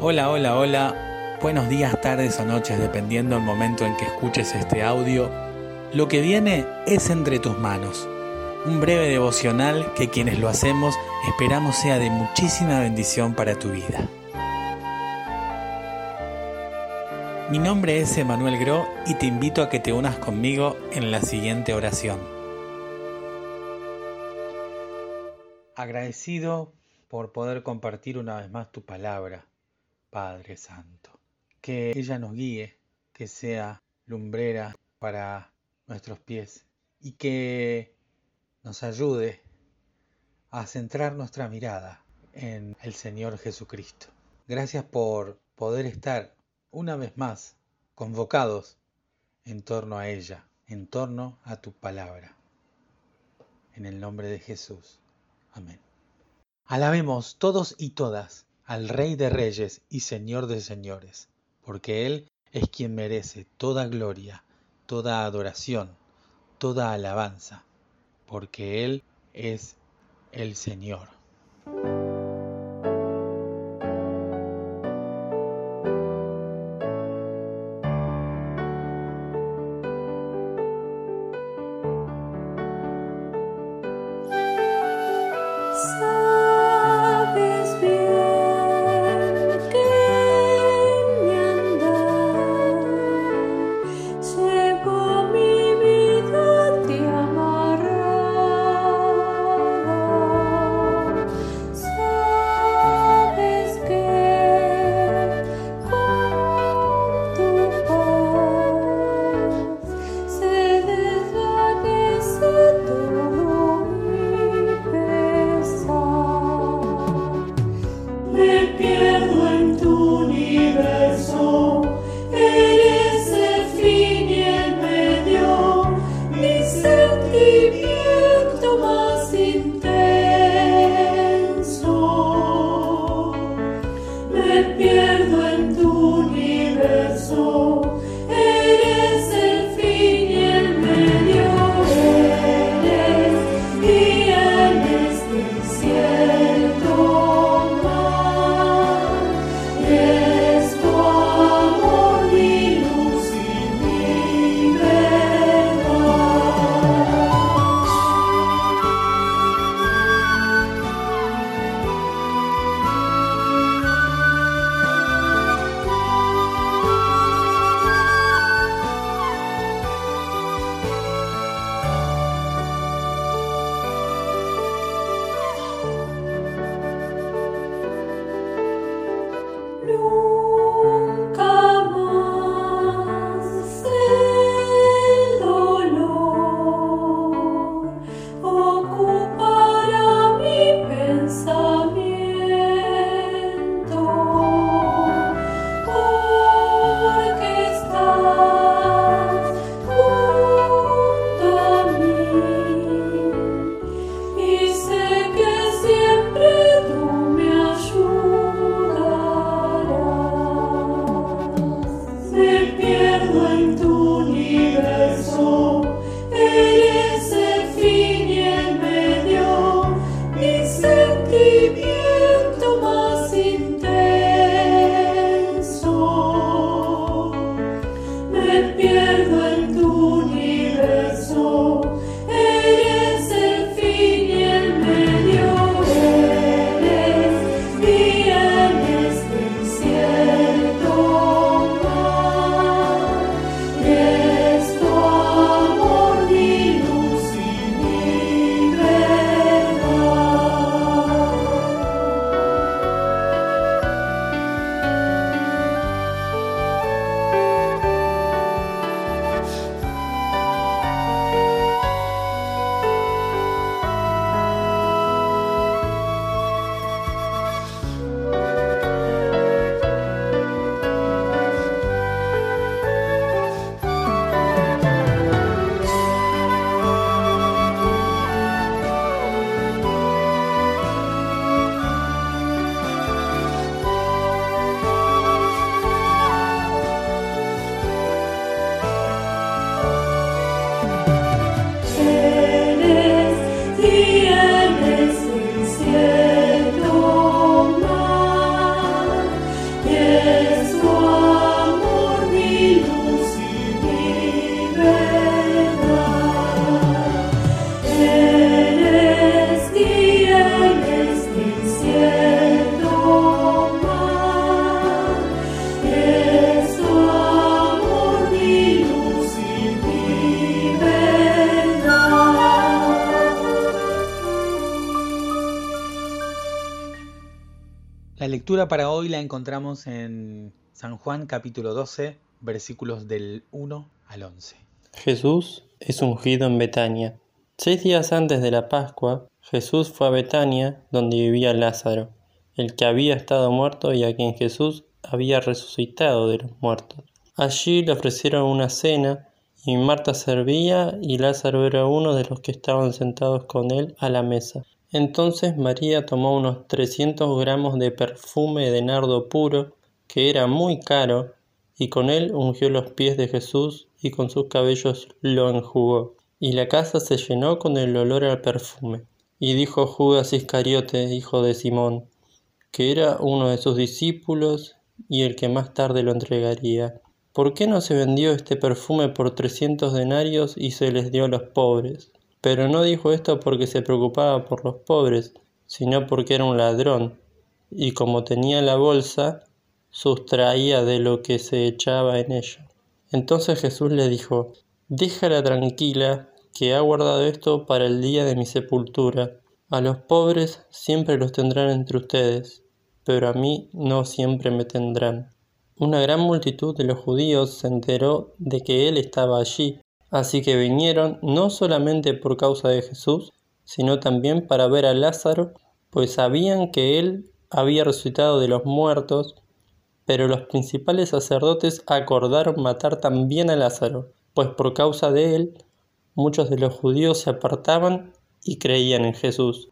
Hola, hola, hola. Buenos días, tardes o noches, dependiendo del momento en que escuches este audio. Lo que viene es entre tus manos. Un breve devocional que quienes lo hacemos esperamos sea de muchísima bendición para tu vida. Mi nombre es Emanuel Gro y te invito a que te unas conmigo en la siguiente oración. Agradecido por poder compartir una vez más tu palabra Padre Santo. Que ella nos guíe, que sea lumbrera para nuestros pies y que nos ayude a centrar nuestra mirada en el Señor Jesucristo. Gracias por poder estar una vez más convocados en torno a ella, en torno a tu palabra. En el nombre de Jesús. Amén. Alabemos todos y todas al Rey de Reyes y Señor de Señores, porque Él es quien merece toda gloria, toda adoración, toda alabanza, porque Él es el Señor. blue. Lectura para hoy la encontramos en San Juan capítulo 12, versículos del 1 al 11. Jesús es ungido en Betania. Seis días antes de la Pascua, Jesús fue a Betania, donde vivía Lázaro, el que había estado muerto y a quien Jesús había resucitado de los muertos. Allí le ofrecieron una cena, y Marta servía y Lázaro era uno de los que estaban sentados con él a la mesa. Entonces María tomó unos 300 gramos de perfume de nardo puro, que era muy caro, y con él ungió los pies de Jesús y con sus cabellos lo enjugó. Y la casa se llenó con el olor al perfume. Y dijo Judas Iscariote, hijo de Simón, que era uno de sus discípulos y el que más tarde lo entregaría. ¿Por qué no se vendió este perfume por trescientos denarios y se les dio a los pobres? Pero no dijo esto porque se preocupaba por los pobres, sino porque era un ladrón, y como tenía la bolsa, sustraía de lo que se echaba en ella. Entonces Jesús le dijo, Déjala tranquila, que ha guardado esto para el día de mi sepultura. A los pobres siempre los tendrán entre ustedes, pero a mí no siempre me tendrán. Una gran multitud de los judíos se enteró de que él estaba allí, así que vinieron no solamente por causa de Jesús, sino también para ver a Lázaro, pues sabían que él había resucitado de los muertos, pero los principales sacerdotes acordaron matar también a Lázaro, pues por causa de él muchos de los judíos se apartaban y creían en Jesús.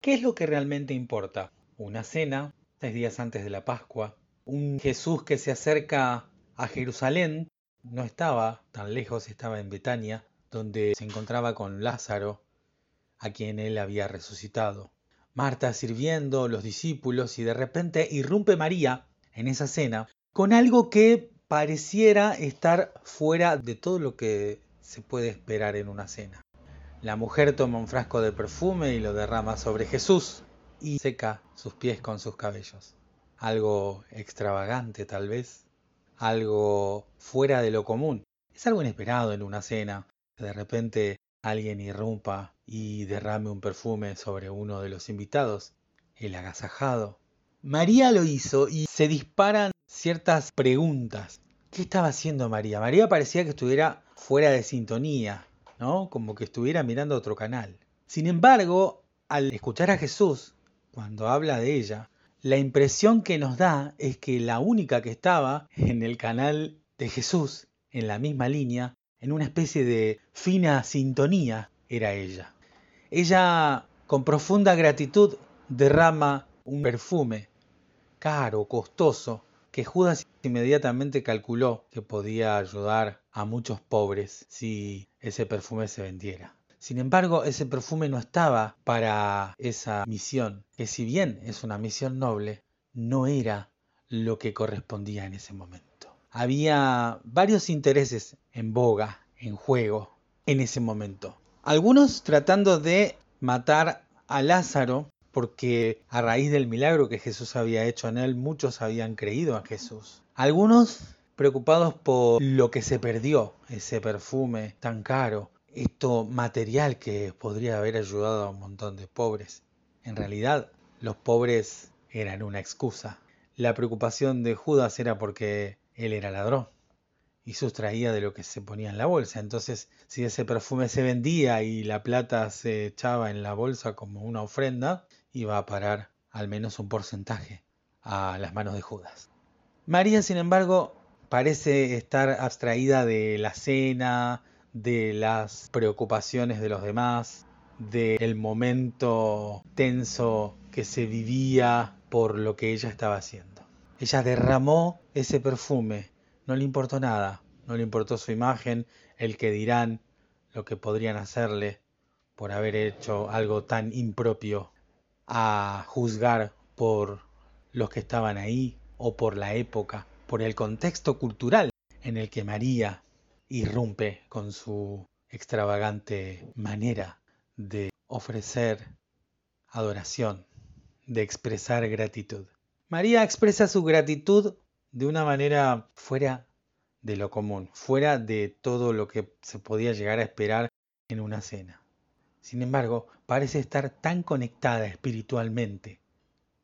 ¿Qué es lo que realmente importa? Una cena, seis días antes de la Pascua, un Jesús que se acerca a Jerusalén, no estaba tan lejos, estaba en Betania, donde se encontraba con Lázaro, a quien él había resucitado. Marta sirviendo, los discípulos, y de repente irrumpe María en esa cena con algo que pareciera estar fuera de todo lo que se puede esperar en una cena. La mujer toma un frasco de perfume y lo derrama sobre Jesús y seca sus pies con sus cabellos algo extravagante tal vez, algo fuera de lo común. Es algo inesperado en una cena, que de repente alguien irrumpa y derrame un perfume sobre uno de los invitados, el agasajado. María lo hizo y se disparan ciertas preguntas. ¿Qué estaba haciendo María? María parecía que estuviera fuera de sintonía, ¿no? Como que estuviera mirando otro canal. Sin embargo, al escuchar a Jesús, cuando habla de ella, la impresión que nos da es que la única que estaba en el canal de Jesús, en la misma línea, en una especie de fina sintonía, era ella. Ella, con profunda gratitud, derrama un perfume caro, costoso, que Judas inmediatamente calculó que podía ayudar a muchos pobres si ese perfume se vendiera. Sin embargo, ese perfume no estaba para esa misión, que si bien es una misión noble, no era lo que correspondía en ese momento. Había varios intereses en boga, en juego, en ese momento. Algunos tratando de matar a Lázaro, porque a raíz del milagro que Jesús había hecho en él, muchos habían creído a Jesús. Algunos preocupados por lo que se perdió, ese perfume tan caro, esto material que podría haber ayudado a un montón de pobres. En realidad, los pobres eran una excusa. La preocupación de Judas era porque él era ladrón y sustraía de lo que se ponía en la bolsa. Entonces, si ese perfume se vendía y la plata se echaba en la bolsa como una ofrenda, iba a parar al menos un porcentaje a las manos de Judas. María, sin embargo, parece estar abstraída de la cena, de las preocupaciones de los demás, del momento tenso que se vivía por lo que ella estaba haciendo. Ella derramó ese perfume, no le importó nada, no le importó su imagen, el que dirán, lo que podrían hacerle por haber hecho algo tan impropio, a juzgar por los que estaban ahí o por la época, por el contexto cultural en el que María irrumpe con su extravagante manera de ofrecer adoración, de expresar gratitud. María expresa su gratitud de una manera fuera de lo común, fuera de todo lo que se podía llegar a esperar en una cena. Sin embargo, parece estar tan conectada espiritualmente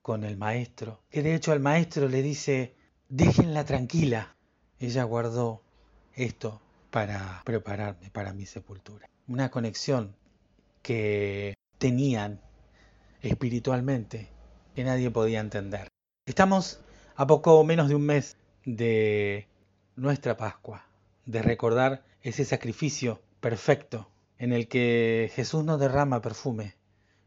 con el maestro, que de hecho al maestro le dice, déjenla tranquila. Ella guardó esto para prepararme para mi sepultura. Una conexión que tenían espiritualmente que nadie podía entender. Estamos a poco menos de un mes de nuestra Pascua, de recordar ese sacrificio perfecto en el que Jesús no derrama perfume,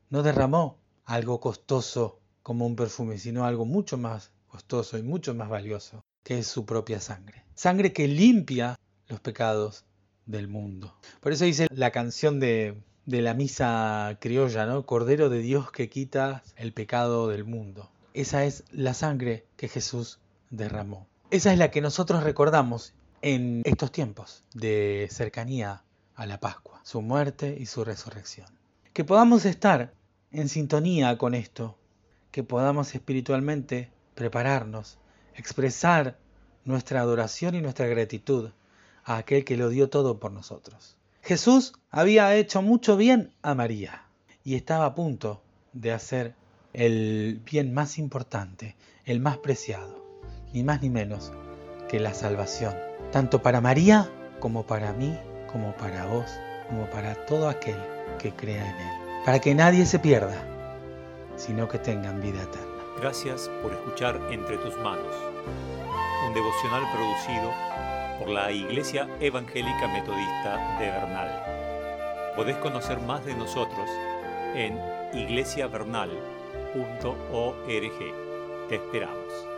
no derramó algo costoso como un perfume, sino algo mucho más costoso y mucho más valioso, que es su propia sangre. Sangre que limpia los pecados del mundo. Por eso dice la canción de, de la misa criolla, ¿no? Cordero de Dios que quita el pecado del mundo. Esa es la sangre que Jesús derramó. Esa es la que nosotros recordamos en estos tiempos de cercanía a la Pascua, su muerte y su resurrección. Que podamos estar en sintonía con esto, que podamos espiritualmente prepararnos, expresar nuestra adoración y nuestra gratitud a aquel que lo dio todo por nosotros. Jesús había hecho mucho bien a María y estaba a punto de hacer el bien más importante, el más preciado, ni más ni menos que la salvación, tanto para María como para mí, como para vos, como para todo aquel que crea en Él, para que nadie se pierda, sino que tengan vida eterna. Gracias por escuchar Entre tus manos, un devocional producido por la Iglesia Evangélica Metodista de Bernal. Podés conocer más de nosotros en iglesiavernal.org. Te esperamos.